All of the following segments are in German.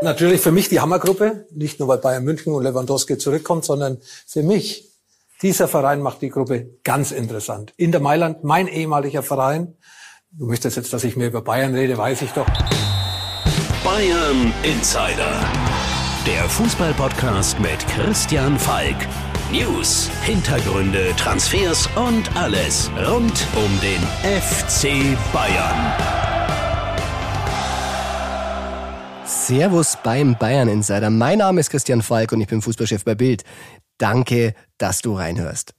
Natürlich für mich die Hammergruppe, nicht nur weil Bayern München und Lewandowski zurückkommt, sondern für mich, dieser Verein macht die Gruppe ganz interessant. Inter Mailand, mein ehemaliger Verein. Du möchtest jetzt, dass ich mehr über Bayern rede, weiß ich doch. Bayern Insider. Der Fußballpodcast mit Christian Falk. News, Hintergründe, Transfers und alles rund um den FC Bayern. Servus beim Bayern Insider. Mein Name ist Christian Falk und ich bin Fußballchef bei Bild. Danke, dass du reinhörst.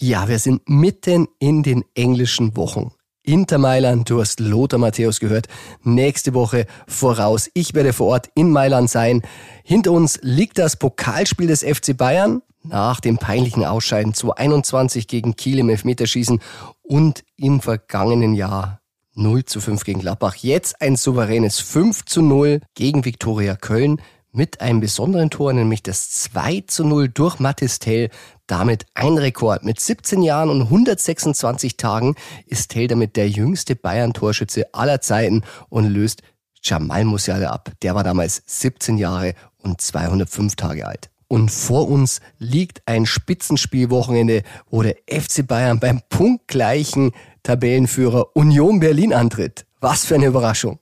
Ja, wir sind mitten in den englischen Wochen. Inter Mailand, du hast Lothar Matthäus gehört, nächste Woche voraus. Ich werde vor Ort in Mailand sein. Hinter uns liegt das Pokalspiel des FC Bayern nach dem peinlichen Ausscheiden 2021 gegen Kiel im Elfmeterschießen und im vergangenen Jahr 0 zu 5 gegen Gladbach. Jetzt ein souveränes 5 zu 0 gegen Viktoria Köln mit einem besonderen Tor, nämlich das 2 zu 0 durch Mathis Tell. Damit ein Rekord. Mit 17 Jahren und 126 Tagen ist Tell damit der jüngste Bayern-Torschütze aller Zeiten und löst Jamal Musiala ab. Der war damals 17 Jahre und 205 Tage alt. Und vor uns liegt ein Spitzenspielwochenende, wo der FC Bayern beim punktgleichen Tabellenführer Union Berlin antritt. Was für eine Überraschung.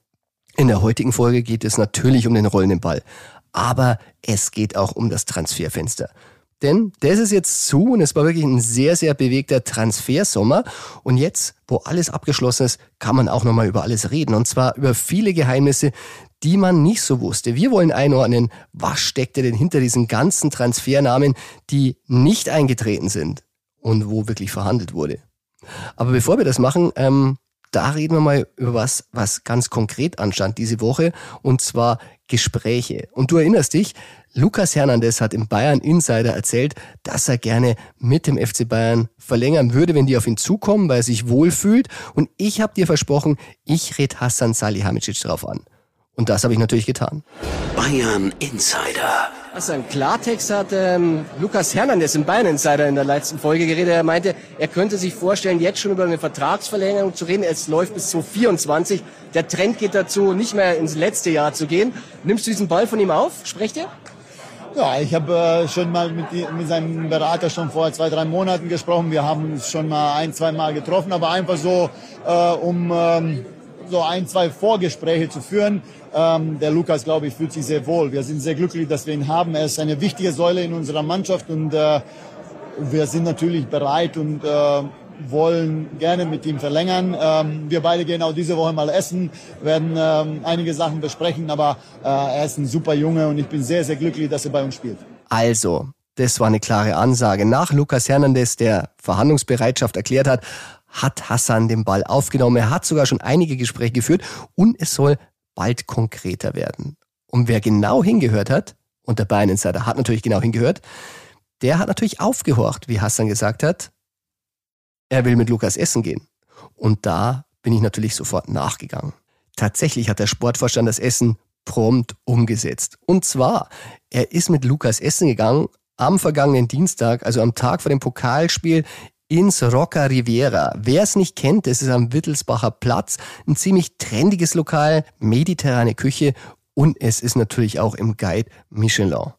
In der heutigen Folge geht es natürlich um den rollenden Ball. Aber es geht auch um das Transferfenster. Denn das ist jetzt zu und es war wirklich ein sehr, sehr bewegter Transfersommer. Und jetzt, wo alles abgeschlossen ist, kann man auch nochmal über alles reden. Und zwar über viele Geheimnisse, die man nicht so wusste. Wir wollen einordnen, was steckte denn hinter diesen ganzen Transfernamen, die nicht eingetreten sind und wo wirklich verhandelt wurde. Aber bevor wir das machen, ähm, da reden wir mal über was, was ganz konkret anstand diese Woche, und zwar Gespräche. Und du erinnerst dich, Lukas Hernandez hat im Bayern Insider erzählt, dass er gerne mit dem FC Bayern verlängern würde, wenn die auf ihn zukommen, weil er sich wohlfühlt. Und ich habe dir versprochen, ich red Hassan Salihamidzic drauf an. Und das habe ich natürlich getan. Bayern Insider. Also im Klartext hat ähm, Lukas Hernandez im Bayern Insider in der letzten Folge geredet. Er meinte, er könnte sich vorstellen, jetzt schon über eine Vertragsverlängerung zu reden. Es läuft bis 2024. Der Trend geht dazu, nicht mehr ins letzte Jahr zu gehen. Nimmst du diesen Ball von ihm auf? Sprecht er? Ja, ich habe äh, schon mal mit, mit seinem Berater schon vor zwei, drei Monaten gesprochen. Wir haben uns schon mal ein, zwei Mal getroffen, aber einfach so, äh, um ähm, so ein, zwei Vorgespräche zu führen. Ähm, der Lukas, glaube ich, fühlt sich sehr wohl. Wir sind sehr glücklich, dass wir ihn haben. Er ist eine wichtige Säule in unserer Mannschaft und äh, wir sind natürlich bereit und äh, wollen gerne mit ihm verlängern. Ähm, wir beide gehen auch diese Woche mal essen, werden ähm, einige Sachen besprechen, aber äh, er ist ein super Junge und ich bin sehr, sehr glücklich, dass er bei uns spielt. Also, das war eine klare Ansage. Nach Lukas Hernandez, der Verhandlungsbereitschaft erklärt hat, hat Hassan den Ball aufgenommen. Er hat sogar schon einige Gespräche geführt und es soll bald konkreter werden. Und wer genau hingehört hat, und der Bayern Insider hat natürlich genau hingehört, der hat natürlich aufgehorcht, wie Hassan gesagt hat, er will mit Lukas essen gehen. Und da bin ich natürlich sofort nachgegangen. Tatsächlich hat der Sportvorstand das Essen prompt umgesetzt. Und zwar, er ist mit Lukas essen gegangen am vergangenen Dienstag, also am Tag vor dem Pokalspiel ins Rocca Riviera. Wer es nicht kennt, das ist am Wittelsbacher Platz. Ein ziemlich trendiges Lokal, mediterrane Küche und es ist natürlich auch im Guide Michelin.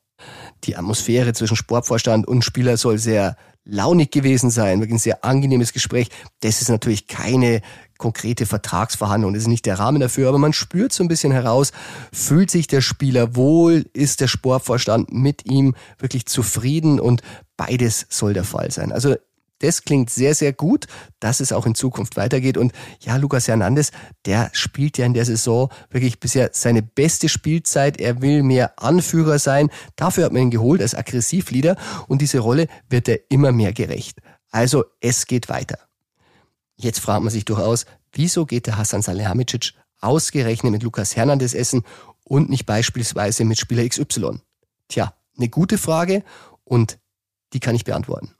Die Atmosphäre zwischen Sportvorstand und Spieler soll sehr launig gewesen sein, wirklich ein sehr angenehmes Gespräch. Das ist natürlich keine konkrete Vertragsverhandlung, das ist nicht der Rahmen dafür, aber man spürt so ein bisschen heraus, fühlt sich der Spieler wohl, ist der Sportvorstand mit ihm wirklich zufrieden und beides soll der Fall sein. Also das klingt sehr, sehr gut, dass es auch in Zukunft weitergeht. Und ja, Lukas Hernandez, der spielt ja in der Saison wirklich bisher seine beste Spielzeit. Er will mehr Anführer sein. Dafür hat man ihn geholt als Aggressivleader und diese Rolle wird er immer mehr gerecht. Also es geht weiter. Jetzt fragt man sich durchaus, wieso geht der Hassan Salihamidzic ausgerechnet mit Lukas Hernandez essen und nicht beispielsweise mit Spieler XY? Tja, eine gute Frage und die kann ich beantworten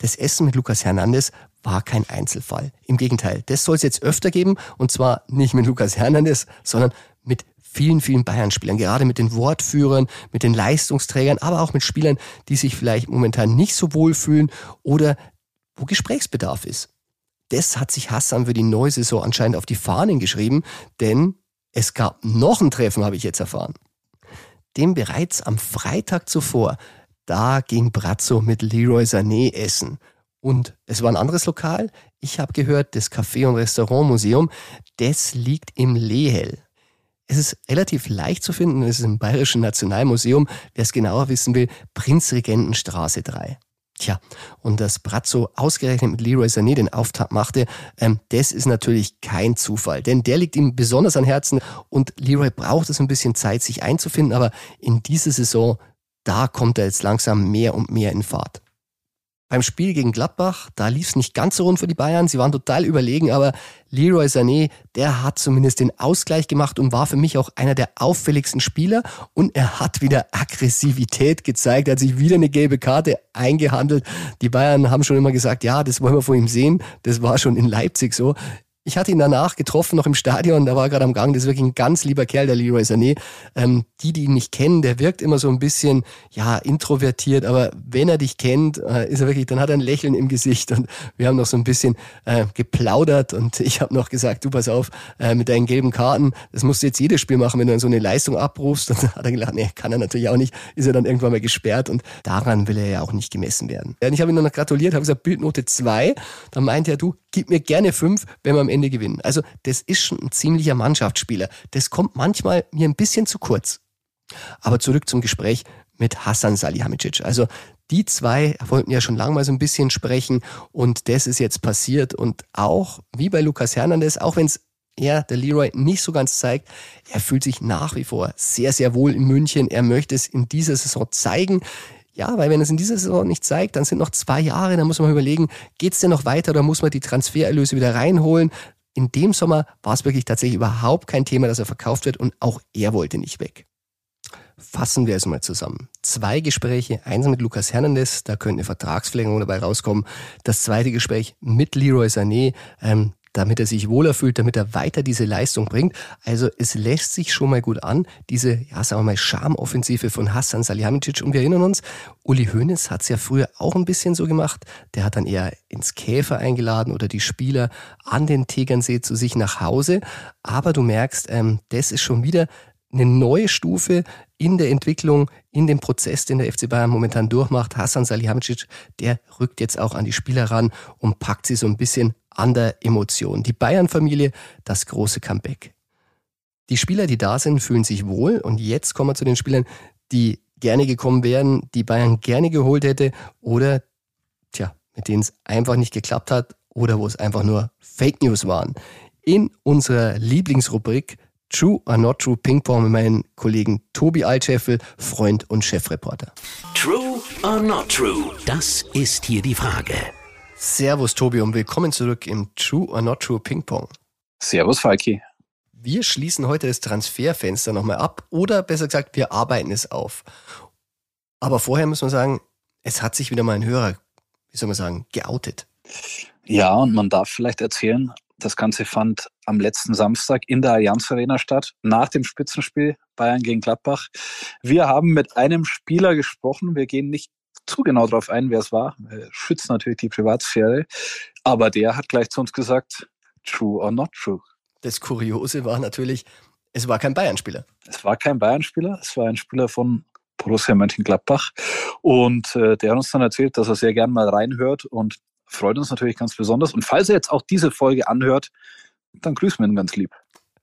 das Essen mit Lukas Hernandez war kein Einzelfall. Im Gegenteil, das soll es jetzt öfter geben und zwar nicht mit Lukas Hernandez, sondern mit vielen, vielen Bayern-Spielern, gerade mit den Wortführern, mit den Leistungsträgern, aber auch mit Spielern, die sich vielleicht momentan nicht so wohl fühlen oder wo Gesprächsbedarf ist. Das hat sich Hassan für die neue Saison anscheinend auf die Fahnen geschrieben, denn es gab noch ein Treffen, habe ich jetzt erfahren. dem bereits am Freitag zuvor, da ging Brazzo mit Leroy Sané essen. Und es war ein anderes Lokal. Ich habe gehört, das Café- und Restaurantmuseum, das liegt im Lehel. Es ist relativ leicht zu finden, es ist im Bayerischen Nationalmuseum, wer es genauer wissen will, Prinzregentenstraße 3. Tja, und dass Brazzo ausgerechnet mit Leroy Sané den Auftakt machte, ähm, das ist natürlich kein Zufall, denn der liegt ihm besonders an Herzen und Leroy braucht es ein bisschen Zeit, sich einzufinden, aber in dieser Saison, da kommt er jetzt langsam mehr und mehr in Fahrt. Beim Spiel gegen Gladbach, da lief es nicht ganz so rund für die Bayern. Sie waren total überlegen, aber Leroy Sané, der hat zumindest den Ausgleich gemacht und war für mich auch einer der auffälligsten Spieler. Und er hat wieder Aggressivität gezeigt. Er hat sich wieder eine gelbe Karte eingehandelt. Die Bayern haben schon immer gesagt, ja, das wollen wir von ihm sehen. Das war schon in Leipzig so. Ich hatte ihn danach getroffen, noch im Stadion, da war er gerade am Gang. Das ist wirklich ein ganz lieber Kerl, der Leroy Sané. Ähm, die, die ihn nicht kennen, der wirkt immer so ein bisschen, ja, introvertiert, aber wenn er dich kennt, äh, ist er wirklich, dann hat er ein Lächeln im Gesicht und wir haben noch so ein bisschen äh, geplaudert und ich habe noch gesagt, du pass auf, äh, mit deinen gelben Karten, das musst du jetzt jedes Spiel machen, wenn du dann so eine Leistung abrufst. Und dann hat er gelacht, nee, kann er natürlich auch nicht, ist er dann irgendwann mal gesperrt und daran will er ja auch nicht gemessen werden. Und ich habe ihm noch gratuliert, habe gesagt, Bildnote 2, dann meinte er, du, gib mir gerne 5, wenn wir am Ende gewinnen. Also das ist schon ein ziemlicher Mannschaftsspieler. Das kommt manchmal mir ein bisschen zu kurz. Aber zurück zum Gespräch mit Hassan Salihamidzic. Also die zwei wollten ja schon lange mal so ein bisschen sprechen und das ist jetzt passiert und auch wie bei Lukas Hernandez, auch wenn es er, der Leroy, nicht so ganz zeigt, er fühlt sich nach wie vor sehr, sehr wohl in München. Er möchte es in dieser Saison zeigen. Ja, weil wenn es in dieser Saison nicht zeigt, dann sind noch zwei Jahre, dann muss man überlegen, geht es denn noch weiter oder muss man die Transfererlöse wieder reinholen? In dem Sommer war es wirklich tatsächlich überhaupt kein Thema, dass er verkauft wird und auch er wollte nicht weg. Fassen wir es mal zusammen. Zwei Gespräche, eins mit Lukas Hernandez, da könnte eine Vertragsverlängerung dabei rauskommen. Das zweite Gespräch mit Leroy Sané, ähm, damit er sich wohler fühlt, damit er weiter diese Leistung bringt. Also es lässt sich schon mal gut an, diese, ja, sagen wir mal, Charmoffensive von Hassan Salihamidzic. Und wir erinnern uns, Uli Hoeneß hat es ja früher auch ein bisschen so gemacht. Der hat dann eher ins Käfer eingeladen oder die Spieler an den Tegernsee zu sich nach Hause. Aber du merkst, ähm, das ist schon wieder eine neue Stufe in der Entwicklung, in dem Prozess, den der FC Bayern momentan durchmacht. Hassan Salihamidzic, der rückt jetzt auch an die Spieler ran und packt sie so ein bisschen an der Emotion. Die Bayern-Familie, das große Comeback. Die Spieler, die da sind, fühlen sich wohl und jetzt kommen wir zu den Spielern, die gerne gekommen wären, die Bayern gerne geholt hätte oder, tja, mit denen es einfach nicht geklappt hat oder wo es einfach nur Fake News waren. In unserer Lieblingsrubrik True or Not True Ping Pong mit meinem Kollegen Tobi Altscheffel, Freund und Chefreporter. True or Not True? Das ist hier die Frage. Servus Tobi und willkommen zurück im True or Not True Ping Pong. Servus Falki. Wir schließen heute das Transferfenster nochmal ab oder besser gesagt, wir arbeiten es auf. Aber vorher muss man sagen, es hat sich wieder mal ein Hörer, wie soll man sagen, geoutet. Ja, und man darf vielleicht erzählen, das Ganze fand am letzten Samstag in der Allianz Arena statt, nach dem Spitzenspiel Bayern gegen Gladbach. Wir haben mit einem Spieler gesprochen. Wir gehen nicht zu genau darauf ein, wer es war. Wir schützen natürlich die Privatsphäre. Aber der hat gleich zu uns gesagt, true or not true. Das Kuriose war natürlich, es war kein Bayern-Spieler. Es war kein Bayern-Spieler, es war ein Spieler von Borussia Mönchengladbach. Und äh, der hat uns dann erzählt, dass er sehr gern mal reinhört und freut uns natürlich ganz besonders. Und falls er jetzt auch diese Folge anhört, dann grüßen wir ihn ganz lieb.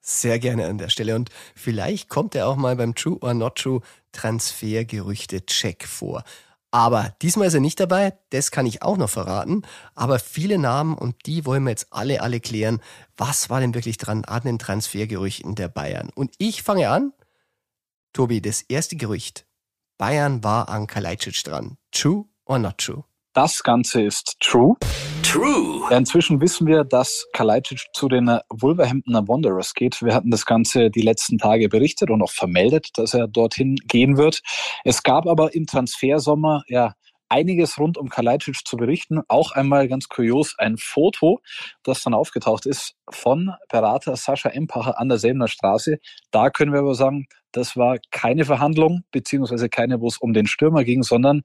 Sehr gerne an der Stelle. Und vielleicht kommt er auch mal beim True or Not True Transfergerüchte-Check vor. Aber diesmal ist er nicht dabei, das kann ich auch noch verraten. Aber viele Namen und die wollen wir jetzt alle, alle klären. Was war denn wirklich dran an den Transfergerüchten der Bayern? Und ich fange an. Tobi, das erste Gerücht. Bayern war an Kalajdzic dran. True or not true? Das Ganze ist true. True. Inzwischen wissen wir, dass Kalajdzic zu den Wolverhamptoner Wanderers geht. Wir hatten das Ganze die letzten Tage berichtet und auch vermeldet, dass er dorthin gehen wird. Es gab aber im Transfersommer ja einiges rund um Kalajdzic zu berichten. Auch einmal ganz kurios ein Foto, das dann aufgetaucht ist von Berater Sascha Empacher an der Selmer Straße. Da können wir aber sagen, das war keine Verhandlung, beziehungsweise keine, wo es um den Stürmer ging, sondern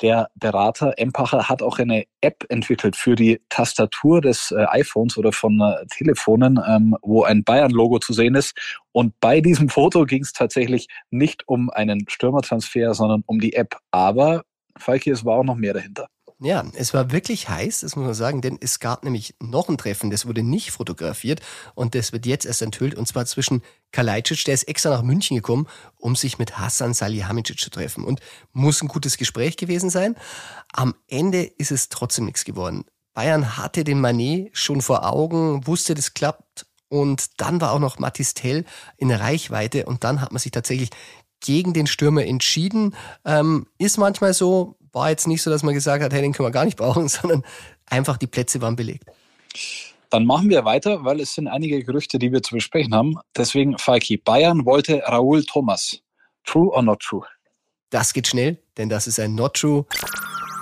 Der Berater Empacher hat auch eine App entwickelt für die Tastatur des äh, iPhones oder von äh, Telefonen, ähm, wo ein Bayern-Logo zu sehen ist. Und bei diesem Foto ging es tatsächlich nicht um einen Stürmertransfer, sondern um die App. Aber Falki, es war auch noch mehr dahinter. Ja, es war wirklich heiß, das muss man sagen, denn es gab nämlich noch ein Treffen, das wurde nicht fotografiert und das wird jetzt erst enthüllt und zwar zwischen Kalajdzic, der ist extra nach München gekommen, um sich mit Hassan Salihamidzic zu treffen und muss ein gutes Gespräch gewesen sein. Am Ende ist es trotzdem nichts geworden. Bayern hatte den Manet schon vor Augen, wusste, das klappt und dann war auch noch Matistel in Reichweite und dann hat man sich tatsächlich gegen den Stürmer entschieden. Ähm, ist manchmal so, war jetzt nicht so, dass man gesagt hat, hey, den können wir gar nicht brauchen, sondern einfach die Plätze waren belegt. Dann machen wir weiter, weil es sind einige Gerüchte, die wir zu besprechen haben. Deswegen, Falki, Bayern wollte Raúl Thomas. True or not true? Das geht schnell, denn das ist ein Not True.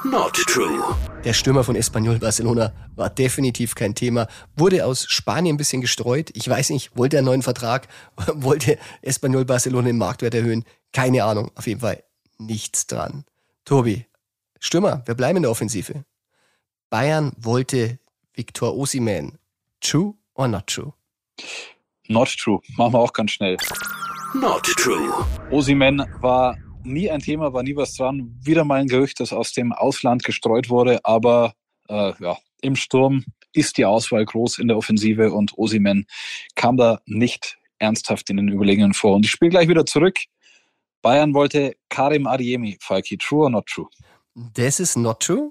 Not true. Der Stürmer von Espanyol Barcelona war definitiv kein Thema. Wurde aus Spanien ein bisschen gestreut. Ich weiß nicht, wollte er einen neuen Vertrag? Wollte Espanyol Barcelona den Marktwert erhöhen? Keine Ahnung. Auf jeden Fall nichts dran. Tobi, Stürmer, wir bleiben in der Offensive. Bayern wollte Victor Osiman. True or not true? Not true. Machen wir auch ganz schnell. Not true. Osimen war nie ein Thema, war nie was dran. Wieder mal ein Gerücht, das aus dem Ausland gestreut wurde, aber äh, ja, im Sturm ist die Auswahl groß in der Offensive und Osimen kam da nicht ernsthaft in den Überlegungen vor. Und ich spiele gleich wieder zurück. Bayern wollte Karim Adiemi, Falki. True or not true? Das ist not true.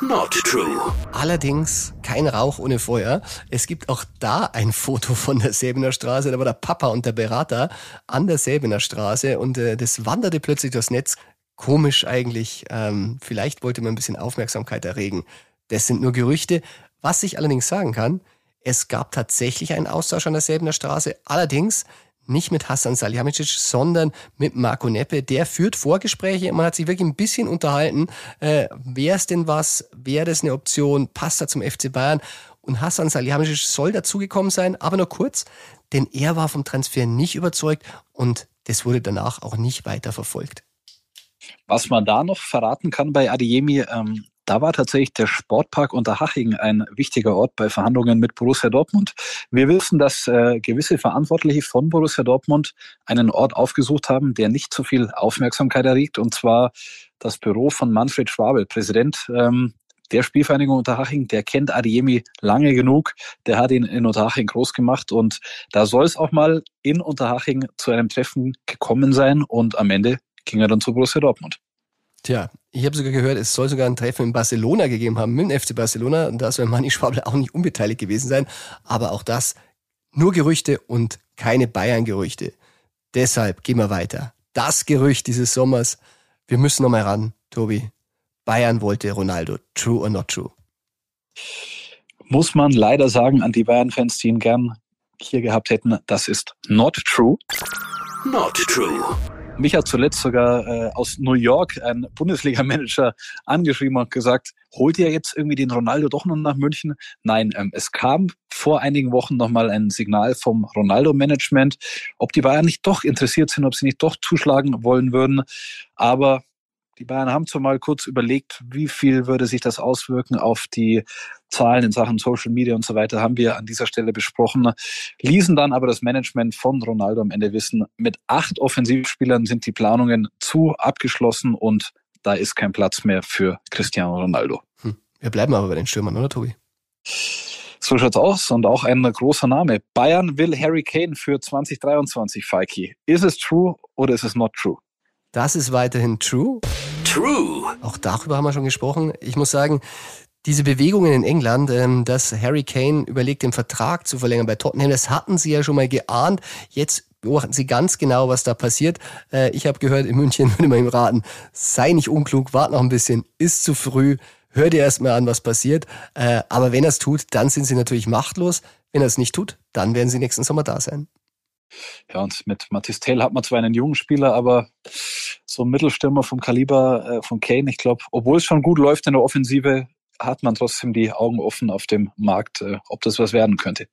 Not true. Allerdings kein Rauch ohne Feuer. Es gibt auch da ein Foto von der Säbener Straße. Da war der Papa und der Berater an der Säbener Straße und äh, das wanderte plötzlich durchs Netz. Komisch eigentlich. Ähm, vielleicht wollte man ein bisschen Aufmerksamkeit erregen. Das sind nur Gerüchte. Was ich allerdings sagen kann, es gab tatsächlich einen Austausch an der Säbener Straße. Allerdings nicht mit Hassan Salihamidzic, sondern mit Marco Neppe. Der führt Vorgespräche. Man hat sich wirklich ein bisschen unterhalten. Äh, Wäre es denn was? Wäre das eine Option? Passt er zum FC Bayern? Und Hassan Salihamidzic soll dazugekommen sein, aber nur kurz, denn er war vom Transfer nicht überzeugt und das wurde danach auch nicht weiter verfolgt. Was man da noch verraten kann bei Adiemi, ähm, da war tatsächlich der Sportpark Unterhaching ein wichtiger Ort bei Verhandlungen mit Borussia Dortmund. Wir wissen, dass äh, gewisse Verantwortliche von Borussia Dortmund einen Ort aufgesucht haben, der nicht so viel Aufmerksamkeit erregt, und zwar das Büro von Manfred Schwabel, Präsident ähm, der Spielvereinigung Unterhaching, der kennt Adiemi lange genug, der hat ihn in Unterhaching groß gemacht und da soll es auch mal in Unterhaching zu einem Treffen gekommen sein und am Ende ging er dann zu Borussia Dortmund. Tja, ich habe sogar gehört, es soll sogar ein Treffen in Barcelona gegeben haben, mit dem FC Barcelona. Und da soll Manni Schwabel auch nicht unbeteiligt gewesen sein. Aber auch das nur Gerüchte und keine Bayern-Gerüchte. Deshalb gehen wir weiter. Das Gerücht dieses Sommers. Wir müssen nochmal ran, Tobi. Bayern wollte Ronaldo. True or not true? Muss man leider sagen an die Bayern-Fans, die ihn gern hier gehabt hätten, das ist not true. Not true. Mich hat zuletzt sogar äh, aus New York ein Bundesliga-Manager angeschrieben und gesagt, holt ihr jetzt irgendwie den Ronaldo doch noch nach München? Nein, ähm, es kam vor einigen Wochen nochmal ein Signal vom Ronaldo-Management, ob die Bayern nicht doch interessiert sind, ob sie nicht doch zuschlagen wollen würden. Aber die Bayern haben zumal kurz überlegt, wie viel würde sich das auswirken auf die Zahlen in Sachen Social Media und so weiter, haben wir an dieser Stelle besprochen. Ließen dann aber das Management von Ronaldo am Ende wissen, mit acht Offensivspielern sind die Planungen zu abgeschlossen und da ist kein Platz mehr für Cristiano Ronaldo. Hm. Wir bleiben aber bei den Stürmern, oder Tobi? So schaut's aus und auch ein großer Name. Bayern will Harry Kane für 2023, Falki. Ist es true oder ist es not true? Das ist weiterhin true. True. Auch darüber haben wir schon gesprochen. Ich muss sagen, diese Bewegungen in England, ähm, dass Harry Kane überlegt, den Vertrag zu verlängern bei Tottenham, das hatten sie ja schon mal geahnt. Jetzt beobachten sie ganz genau, was da passiert. Äh, ich habe gehört, in München würde man ihm raten, sei nicht unklug, wart noch ein bisschen, ist zu früh, hör dir erstmal an, was passiert. Äh, aber wenn er es tut, dann sind sie natürlich machtlos. Wenn er es nicht tut, dann werden sie nächsten Sommer da sein. Ja, und mit Mathis Tell hat man zwar einen jungen Spieler, aber so ein Mittelstürmer vom Kaliber äh, von Kane, ich glaube, obwohl es schon gut läuft in der Offensive, hat man trotzdem die Augen offen auf dem Markt, äh, ob das was werden könnte.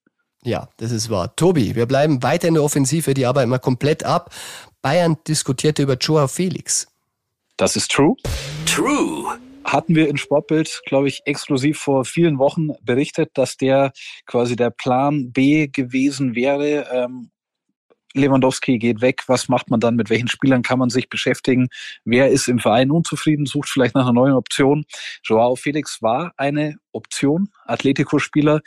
Ja, das ist wahr. Tobi, wir bleiben weiter in der Offensive, die arbeiten wir komplett ab. Bayern diskutierte über Joao Felix. Das ist true. True. Hatten wir in Sportbild, glaube ich, exklusiv vor vielen Wochen berichtet, dass der quasi der Plan B gewesen wäre. Ähm, Lewandowski geht weg, was macht man dann, mit welchen Spielern kann man sich beschäftigen, wer ist im Verein unzufrieden, sucht vielleicht nach einer neuen Option. Joao Felix war eine Option, Atletico-Spieler.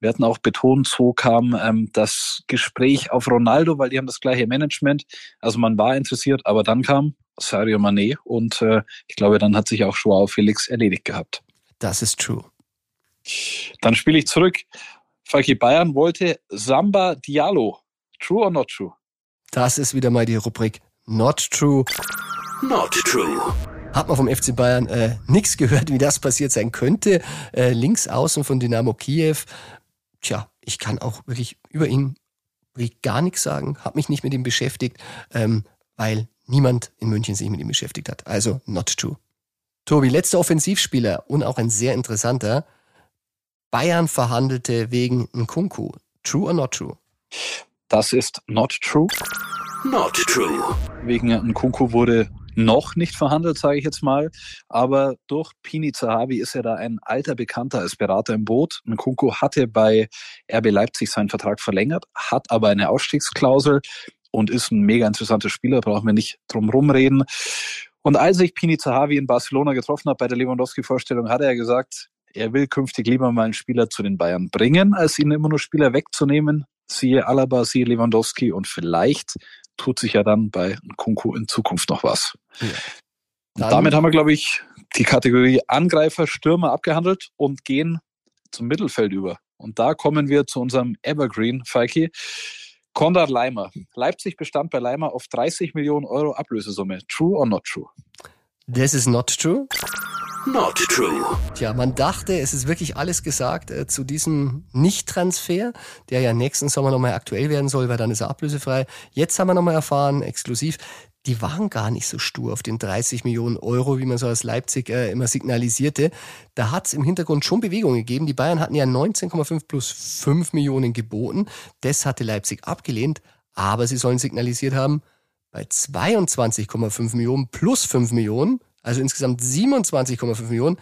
Wir hatten auch betont, so kam ähm, das Gespräch auf Ronaldo, weil die haben das gleiche Management. Also man war interessiert, aber dann kam Sadio Mané und äh, ich glaube, dann hat sich auch Joao Felix erledigt gehabt. Das ist true. Dann spiele ich zurück. Falki Bayern wollte Samba Diallo True or not true? Das ist wieder mal die Rubrik Not True. Not true. Hat man vom FC Bayern äh, nichts gehört, wie das passiert sein könnte. Äh, links außen von Dynamo Kiew. Tja, ich kann auch wirklich über ihn wirklich gar nichts sagen. Hab mich nicht mit ihm beschäftigt, ähm, weil niemand in München sich mit ihm beschäftigt hat. Also not true. Tobi, letzter Offensivspieler und auch ein sehr interessanter. Bayern verhandelte wegen Nkunku. True or not true? Das ist not true. Not true. Wegen Nkunku wurde noch nicht verhandelt, sage ich jetzt mal. Aber durch Pini Zahavi ist ja da ein alter Bekannter als Berater im Boot. Nkunku hatte bei RB Leipzig seinen Vertrag verlängert, hat aber eine Ausstiegsklausel und ist ein mega interessanter Spieler, brauchen wir nicht drum rumreden. Und als ich Pini Zahavi in Barcelona getroffen habe bei der Lewandowski-Vorstellung, hat er gesagt, er will künftig lieber mal einen Spieler zu den Bayern bringen, als ihnen immer nur Spieler wegzunehmen siehe Alaba, siehe Lewandowski und vielleicht tut sich ja dann bei Kunku in Zukunft noch was. Ja. Damit haben wir, glaube ich, die Kategorie Angreifer, Stürmer abgehandelt und gehen zum Mittelfeld über. Und da kommen wir zu unserem Evergreen, Falki. Konrad Leimer. Leipzig bestand bei Leimer auf 30 Millionen Euro Ablösesumme. True or not true? This is not true. Not true. Tja, man dachte, es ist wirklich alles gesagt äh, zu diesem Nicht-Transfer, der ja nächsten Sommer nochmal aktuell werden soll, weil dann ist er ablösefrei. Jetzt haben wir nochmal erfahren, exklusiv, die waren gar nicht so stur auf den 30 Millionen Euro, wie man so aus Leipzig äh, immer signalisierte. Da hat es im Hintergrund schon Bewegung gegeben. Die Bayern hatten ja 19,5 plus 5 Millionen geboten. Das hatte Leipzig abgelehnt, aber sie sollen signalisiert haben, bei 22,5 Millionen plus 5 Millionen also insgesamt 27,5 Millionen,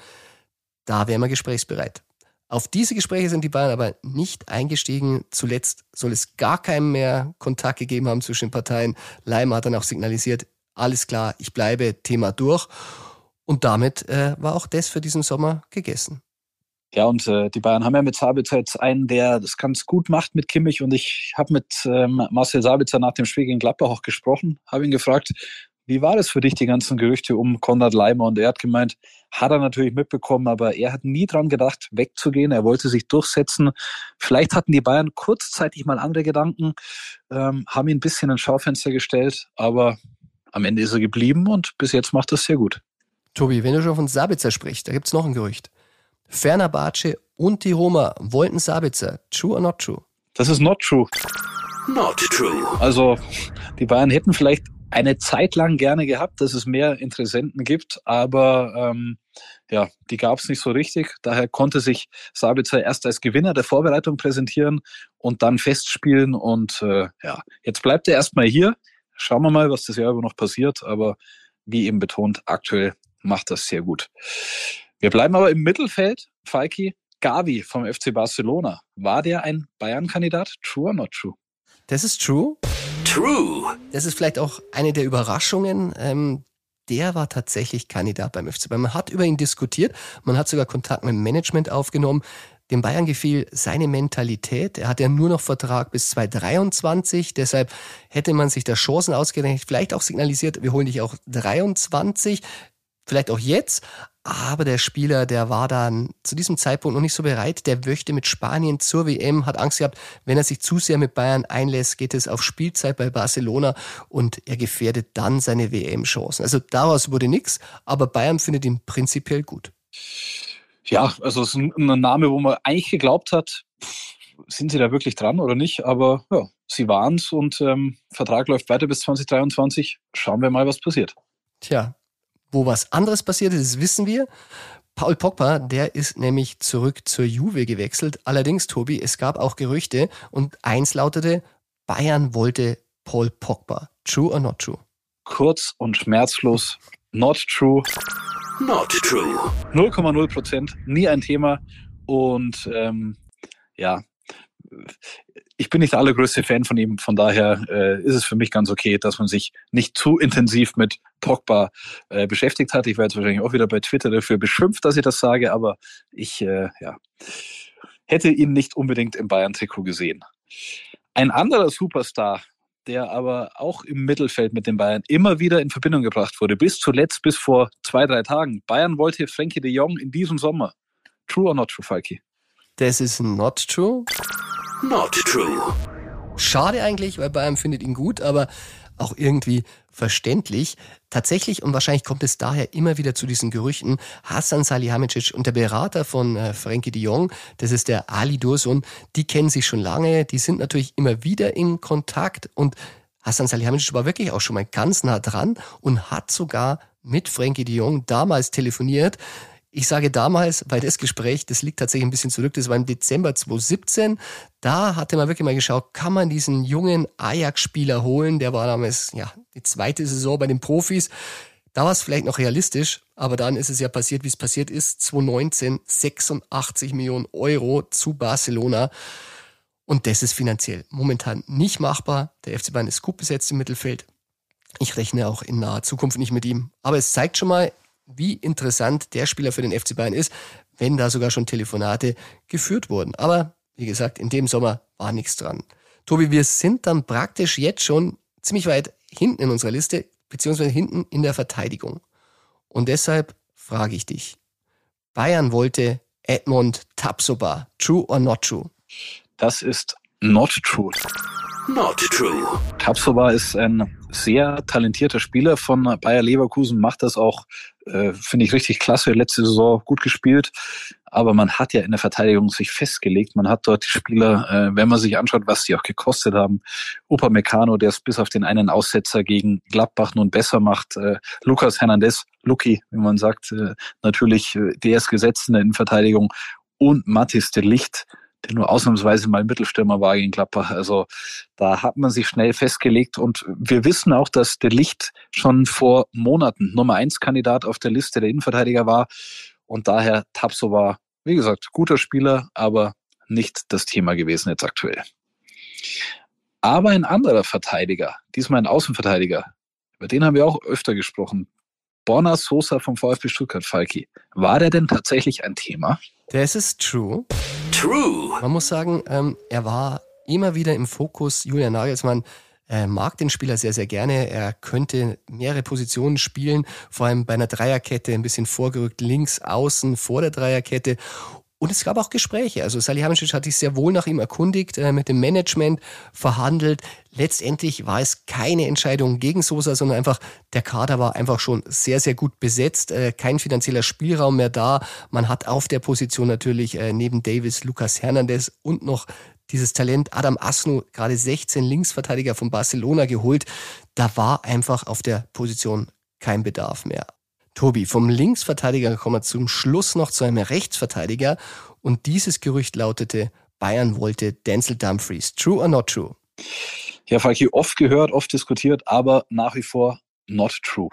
da wären wir gesprächsbereit. Auf diese Gespräche sind die Bayern aber nicht eingestiegen. Zuletzt soll es gar keinen mehr Kontakt gegeben haben zwischen den Parteien. Leimer hat dann auch signalisiert, alles klar, ich bleibe, Thema durch. Und damit äh, war auch das für diesen Sommer gegessen. Ja, und äh, die Bayern haben ja mit Sabitzer jetzt einen, der das ganz gut macht mit Kimmich. Und ich habe mit ähm, Marcel Sabitzer nach dem Spiel gegen Gladbach auch gesprochen, habe ihn gefragt, wie war das für dich, die ganzen Gerüchte um Konrad Leimer? Und er hat gemeint, hat er natürlich mitbekommen, aber er hat nie dran gedacht, wegzugehen. Er wollte sich durchsetzen. Vielleicht hatten die Bayern kurzzeitig mal andere Gedanken, ähm, haben ihn ein bisschen ins Schaufenster gestellt, aber am Ende ist er geblieben und bis jetzt macht das sehr gut. Tobi, wenn du schon von Sabitzer sprichst, da gibt es noch ein Gerücht. Ferner Barce und die Roma wollten Sabitzer. True or not true? Das ist not true. Not true. Also, die Bayern hätten vielleicht eine Zeit lang gerne gehabt, dass es mehr Interessenten gibt, aber ähm, ja, die gab es nicht so richtig. Daher konnte sich Sabitzer erst als Gewinner der Vorbereitung präsentieren und dann festspielen. Und äh, ja, jetzt bleibt er erstmal hier. Schauen wir mal, was das Jahr über noch passiert. Aber wie eben betont, aktuell macht das sehr gut. Wir bleiben aber im Mittelfeld. Falki, Gavi vom FC Barcelona. War der ein Bayern-Kandidat? True or not true? Das ist true. True. Das ist vielleicht auch eine der Überraschungen. Ähm, der war tatsächlich Kandidat beim FC Bayern. Man hat über ihn diskutiert, man hat sogar Kontakt mit dem Management aufgenommen. Dem Bayern gefiel seine Mentalität. Er hat ja nur noch Vertrag bis 2023. Deshalb hätte man sich da Chancen ausgerechnet, vielleicht auch signalisiert, wir holen dich auch 23 vielleicht auch jetzt, aber der Spieler, der war dann zu diesem Zeitpunkt noch nicht so bereit. Der möchte mit Spanien zur WM, hat Angst gehabt, wenn er sich zu sehr mit Bayern einlässt, geht es auf Spielzeit bei Barcelona und er gefährdet dann seine WM-Chancen. Also daraus wurde nichts, aber Bayern findet ihn prinzipiell gut. Ja, also es ist ein Name, wo man eigentlich geglaubt hat, sind sie da wirklich dran oder nicht? Aber ja, sie waren es und ähm, Vertrag läuft weiter bis 2023. Schauen wir mal, was passiert. Tja, wo was anderes passiert ist, das wissen wir. Paul Pogba, der ist nämlich zurück zur Juve gewechselt. Allerdings, Tobi, es gab auch Gerüchte und eins lautete, Bayern wollte Paul Pogba. True or not true? Kurz und schmerzlos, not true. Not true. 0,0 Prozent, nie ein Thema. Und ähm, ja, ich bin nicht der allergrößte Fan von ihm, von daher äh, ist es für mich ganz okay, dass man sich nicht zu intensiv mit Pogba äh, beschäftigt hat. Ich werde jetzt wahrscheinlich auch wieder bei Twitter dafür beschimpft, dass ich das sage, aber ich äh, ja, hätte ihn nicht unbedingt im Bayern-Trikot gesehen. Ein anderer Superstar, der aber auch im Mittelfeld mit den Bayern immer wieder in Verbindung gebracht wurde, bis zuletzt, bis vor zwei, drei Tagen. Bayern wollte Frankie de Jong in diesem Sommer. True or not true, Falki? Das ist not true. Not true. Schade eigentlich, weil Bayern findet ihn gut, aber auch irgendwie verständlich. Tatsächlich, und wahrscheinlich kommt es daher immer wieder zu diesen Gerüchten, Hassan Salihamidzic und der Berater von äh, Frankie de Jong, das ist der Ali Dursun, die kennen sich schon lange, die sind natürlich immer wieder in Kontakt und Hassan Salihamidzic war wirklich auch schon mal ganz nah dran und hat sogar mit Frankie de Jong damals telefoniert. Ich sage damals, weil das Gespräch, das liegt tatsächlich ein bisschen zurück, das war im Dezember 2017. Da hatte man wirklich mal geschaut, kann man diesen jungen Ajax-Spieler holen? Der war damals, ja, die zweite Saison bei den Profis. Da war es vielleicht noch realistisch, aber dann ist es ja passiert, wie es passiert ist. 2019 86 Millionen Euro zu Barcelona. Und das ist finanziell momentan nicht machbar. Der FC Bayern ist gut besetzt im Mittelfeld. Ich rechne auch in naher Zukunft nicht mit ihm. Aber es zeigt schon mal, wie interessant der Spieler für den FC Bayern ist, wenn da sogar schon Telefonate geführt wurden. Aber wie gesagt, in dem Sommer war nichts dran. Tobi, wir sind dann praktisch jetzt schon ziemlich weit hinten in unserer Liste, beziehungsweise hinten in der Verteidigung. Und deshalb frage ich dich. Bayern wollte Edmond Tapsoba. True or not true? Das ist not true. Not true. Tapsoba ist ein sehr talentierter Spieler von Bayer Leverkusen, macht das auch, äh, finde ich, richtig klasse. Letzte Saison gut gespielt. Aber man hat ja in der Verteidigung sich festgelegt. Man hat dort die Spieler, äh, wenn man sich anschaut, was die auch gekostet haben. Opa Meccano, der es bis auf den einen Aussetzer gegen Gladbach nun besser macht. Äh, Lukas Hernandez, Lucky, wie man sagt, äh, natürlich äh, der ist gesetzt in der Innenverteidigung. Und Mathis de Licht, der nur ausnahmsweise mal Mittelstürmer war gegen Gladbach. Also da hat man sich schnell festgelegt und wir wissen auch, dass der Licht schon vor Monaten Nummer eins Kandidat auf der Liste der Innenverteidiger war und daher Tapso war, wie gesagt, guter Spieler, aber nicht das Thema gewesen jetzt aktuell. Aber ein anderer Verteidiger, diesmal ein Außenverteidiger, über den haben wir auch öfter gesprochen. Borna Sosa vom VfB Stuttgart, Falki. War der denn tatsächlich ein Thema? Das ist true. True. Man muss sagen, ähm, er war immer wieder im Fokus. Julian Nagelsmann äh, mag den Spieler sehr, sehr gerne. Er könnte mehrere Positionen spielen, vor allem bei einer Dreierkette ein bisschen vorgerückt, links, außen, vor der Dreierkette. Und es gab auch Gespräche. Also Salihamidzic hat sich sehr wohl nach ihm erkundigt, äh, mit dem Management verhandelt. Letztendlich war es keine Entscheidung gegen Sosa, sondern einfach der Kader war einfach schon sehr, sehr gut besetzt. Äh, kein finanzieller Spielraum mehr da. Man hat auf der Position natürlich äh, neben Davis Lucas Hernandez und noch dieses Talent Adam Asnu, gerade 16 Linksverteidiger von Barcelona geholt. Da war einfach auf der Position kein Bedarf mehr. Tobi, vom Linksverteidiger kommen wir zum Schluss noch zu einem Rechtsverteidiger. Und dieses Gerücht lautete, Bayern wollte Denzel Dumfries. True or not true? Ja, Falki, oft gehört, oft diskutiert, aber nach wie vor not true.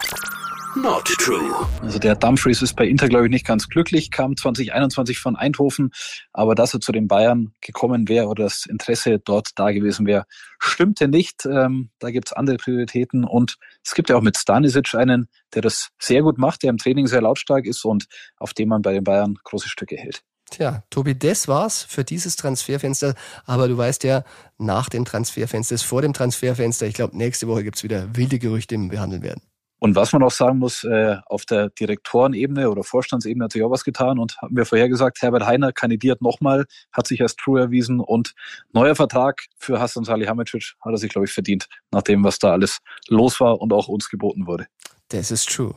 Not true. Also der Dumfries ist bei Inter, glaube ich, nicht ganz glücklich, kam 2021 von Eindhoven, aber dass er zu den Bayern gekommen wäre oder das Interesse dort da gewesen wäre, stimmte nicht. Ähm, da gibt es andere Prioritäten und es gibt ja auch mit Stanisic einen, der das sehr gut macht, der im Training sehr lautstark ist und auf dem man bei den Bayern große Stücke hält. Tja, Tobi, das war's für dieses Transferfenster. Aber du weißt ja, nach dem Transferfenster ist vor dem Transferfenster. Ich glaube, nächste Woche gibt's wieder wilde Gerüchte, die wir behandeln werden. Und was man auch sagen muss, äh, auf der Direktorenebene oder Vorstandsebene hat sich auch was getan und haben wir vorher gesagt, Herbert Heiner kandidiert nochmal, hat sich als true erwiesen und neuer Vertrag für Hassan Salihamidzic hat er sich, glaube ich, verdient, nach dem, was da alles los war und auch uns geboten wurde. Das ist true.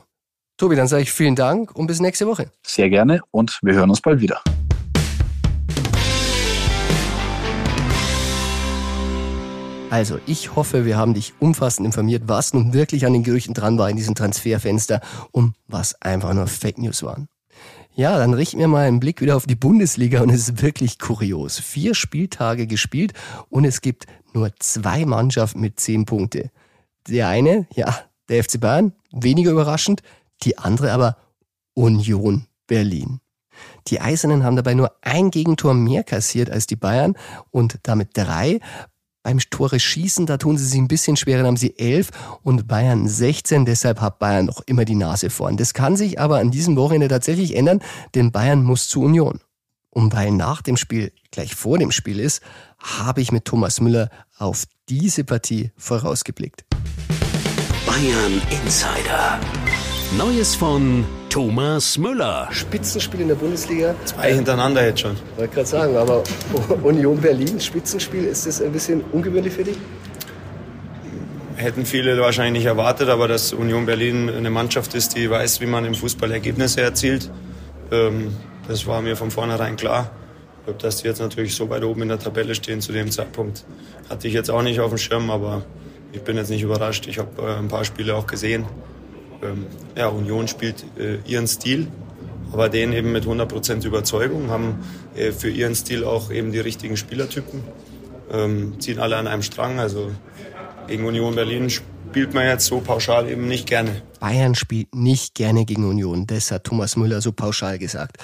Tobi, dann sage ich vielen Dank und bis nächste Woche. Sehr gerne und wir hören uns bald wieder. Also, ich hoffe, wir haben dich umfassend informiert, was nun wirklich an den Gerüchten dran war in diesem Transferfenster und was einfach nur Fake News waren. Ja, dann richten wir mal einen Blick wieder auf die Bundesliga und es ist wirklich kurios. Vier Spieltage gespielt und es gibt nur zwei Mannschaften mit zehn Punkte. Der eine, ja, der FC Bayern, weniger überraschend, die andere aber Union Berlin. Die Eisernen haben dabei nur ein Gegentor mehr kassiert als die Bayern und damit drei. Beim Tore schießen, da tun sie sich ein bisschen schwerer, da haben sie elf und Bayern 16, deshalb hat Bayern noch immer die Nase vorn. Das kann sich aber an diesem Wochenende tatsächlich ändern, denn Bayern muss zu Union. Und weil nach dem Spiel gleich vor dem Spiel ist, habe ich mit Thomas Müller auf diese Partie vorausgeblickt. Bayern Insider. Neues von Thomas Müller. Spitzenspiel in der Bundesliga. Zwei hintereinander jetzt schon. Wollte gerade sagen, aber Union Berlin, Spitzenspiel, ist das ein bisschen ungewöhnlich für dich? Hätten viele wahrscheinlich nicht erwartet, aber dass Union Berlin eine Mannschaft ist, die weiß, wie man im Fußball Ergebnisse erzielt, ähm, das war mir von vornherein klar. Dass die jetzt natürlich so weit oben in der Tabelle stehen zu dem Zeitpunkt, hatte ich jetzt auch nicht auf dem Schirm, aber ich bin jetzt nicht überrascht. Ich habe äh, ein paar Spiele auch gesehen. Ähm, ja, Union spielt äh, ihren Stil, aber den eben mit 100% Überzeugung, haben äh, für ihren Stil auch eben die richtigen Spielertypen, ähm, ziehen alle an einem Strang. Also gegen Union Berlin spielt man jetzt so pauschal eben nicht gerne. Bayern spielt nicht gerne gegen Union, das hat Thomas Müller so pauschal gesagt.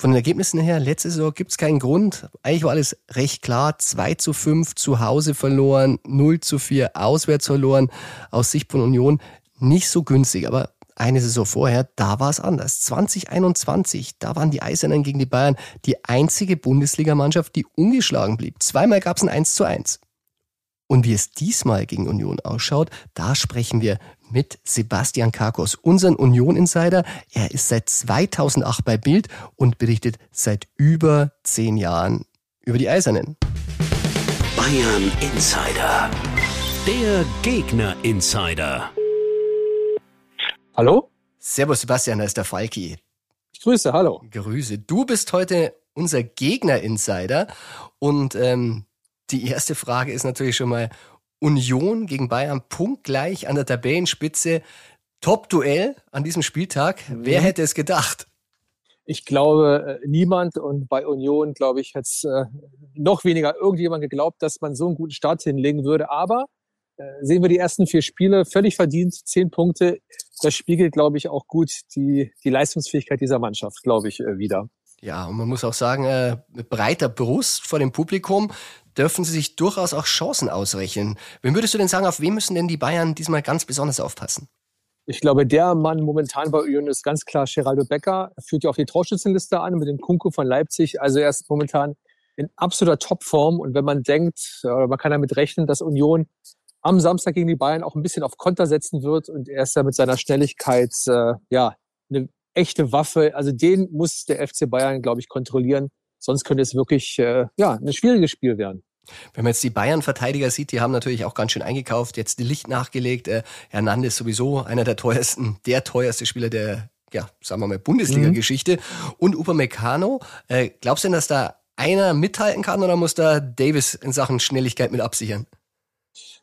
Von den Ergebnissen her, letzte Saison gibt es keinen Grund. Eigentlich war alles recht klar. 2 zu 5 zu Hause verloren, 0 zu 4 auswärts verloren. Aus Sicht von Union nicht so günstig, aber eine Saison vorher, da war es anders. 2021, da waren die Eisernen gegen die Bayern die einzige Bundesligamannschaft, die ungeschlagen blieb. Zweimal gab es ein 1 zu 1. Und wie es diesmal gegen Union ausschaut, da sprechen wir mit Sebastian Karkos, unseren Union-Insider. Er ist seit 2008 bei Bild und berichtet seit über zehn Jahren über die Eisernen. Bayern Insider. Der Gegner Insider. Hallo? Servus Sebastian, da ist der Falki. Ich grüße, hallo. Grüße. Du bist heute unser Gegner-Insider und ähm, die erste Frage ist natürlich schon mal Union gegen Bayern punktgleich an der Tabellenspitze. Top-Duell an diesem Spieltag. Mhm. Wer hätte es gedacht? Ich glaube, äh, niemand und bei Union, glaube ich, hätte es äh, noch weniger irgendjemand geglaubt, dass man so einen guten Start hinlegen würde. Aber sehen wir die ersten vier Spiele völlig verdient, zehn Punkte. Das spiegelt, glaube ich, auch gut die, die Leistungsfähigkeit dieser Mannschaft, glaube ich, wieder. Ja, und man muss auch sagen, mit breiter Brust vor dem Publikum dürfen sie sich durchaus auch Chancen ausrechnen. Wem würdest du denn sagen, auf wen müssen denn die Bayern diesmal ganz besonders aufpassen? Ich glaube, der Mann momentan bei Union ist ganz klar Geraldo Becker. Er führt ja auch die Torschützenliste an mit dem Kunku von Leipzig. Also er ist momentan in absoluter Topform. Und wenn man denkt, man kann damit rechnen, dass Union am Samstag gegen die Bayern auch ein bisschen auf Konter setzen wird und er ist ja mit seiner Schnelligkeit äh, ja eine echte Waffe. Also den muss der FC Bayern, glaube ich, kontrollieren. Sonst könnte es wirklich äh, ja, ein schwieriges Spiel werden. Wenn man jetzt die Bayern-Verteidiger sieht, die haben natürlich auch ganz schön eingekauft, jetzt die Licht nachgelegt. Äh, Hernandez sowieso einer der teuersten, der teuerste Spieler der, ja, sagen wir mal, Bundesliga-Geschichte. Mhm. Und Upamecano, äh, glaubst du denn, dass da einer mithalten kann oder muss da Davis in Sachen Schnelligkeit mit absichern?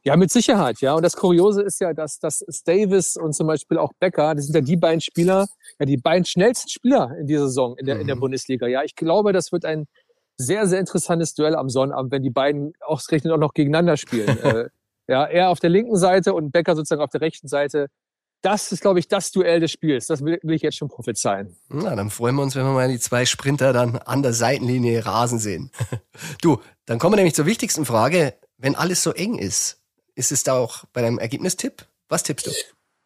Ja, mit Sicherheit, ja. Und das Kuriose ist ja, dass, dass Davis und zum Beispiel auch Becker, das sind ja die beiden Spieler, ja, die beiden schnellsten Spieler in dieser Saison in der, mhm. in der mhm. Bundesliga. Ja, ich glaube, das wird ein sehr, sehr interessantes Duell am Sonnabend, wenn die beiden ausgerechnet auch noch gegeneinander spielen. äh, ja, er auf der linken Seite und Becker sozusagen auf der rechten Seite. Das ist, glaube ich, das Duell des Spiels. Das will, will ich jetzt schon prophezeien. Na, dann freuen wir uns, wenn wir mal die zwei Sprinter dann an der Seitenlinie rasen sehen. du, dann kommen wir nämlich zur wichtigsten Frage. Wenn alles so eng ist, ist es da auch bei deinem Ergebnistipp? Was tippst du?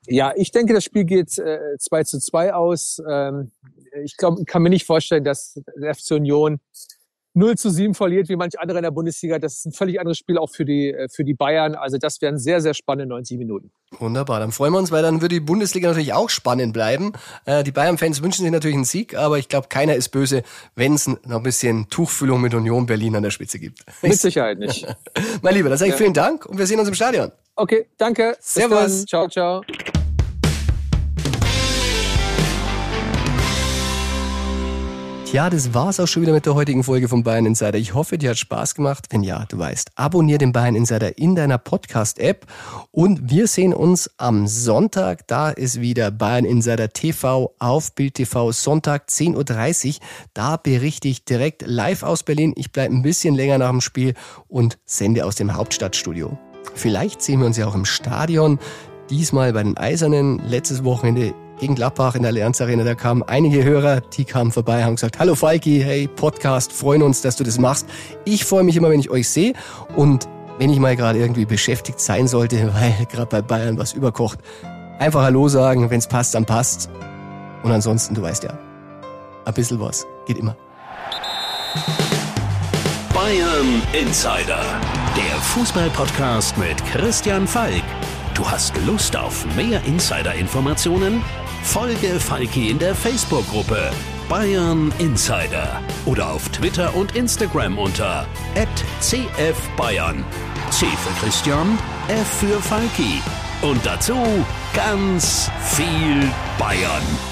Ja, ich denke, das Spiel geht äh, 2 zu 2 aus. Ähm, ich glaube, kann mir nicht vorstellen, dass der FC Union 0 zu 7 verliert, wie manch andere in der Bundesliga. Das ist ein völlig anderes Spiel auch für die, äh, für die Bayern. Also das wären sehr, sehr spannende 90 Minuten. Wunderbar, dann freuen wir uns, weil dann wird die Bundesliga natürlich auch spannend bleiben. Äh, die Bayern-Fans wünschen sich natürlich einen Sieg, aber ich glaube, keiner ist böse, wenn es noch ein bisschen Tuchfüllung mit Union Berlin an der Spitze gibt. Mit Sicherheit nicht. mein Lieber, dann sage ich ja. vielen Dank und wir sehen uns im Stadion. Okay, danke. Servus. Ciao, ciao. Ja, das war's auch schon wieder mit der heutigen Folge von Bayern Insider. Ich hoffe, dir hat Spaß gemacht. Wenn ja, du weißt, abonnier den Bayern Insider in deiner Podcast-App und wir sehen uns am Sonntag. Da ist wieder Bayern Insider TV auf Bild TV Sonntag 10.30 Uhr. Da berichte ich direkt live aus Berlin. Ich bleibe ein bisschen länger nach dem Spiel und sende aus dem Hauptstadtstudio. Vielleicht sehen wir uns ja auch im Stadion. Diesmal bei den Eisernen. Letztes Wochenende gegen Gladbach in der Allianz Arena. Da kamen einige Hörer, die kamen vorbei, haben gesagt, hallo Falki, hey Podcast, freuen uns, dass du das machst. Ich freue mich immer, wenn ich euch sehe und wenn ich mal gerade irgendwie beschäftigt sein sollte, weil gerade bei Bayern was überkocht, einfach Hallo sagen, wenn es passt, dann passt. Und ansonsten, du weißt ja, ein bisschen was geht immer. Bayern Insider, der Fußballpodcast mit Christian Falk. Du hast Lust auf mehr Insider-Informationen? Folge Falki in der Facebook-Gruppe Bayern Insider oder auf Twitter und Instagram unter @cfbayern. C für Christian, F für Falki und dazu ganz viel Bayern.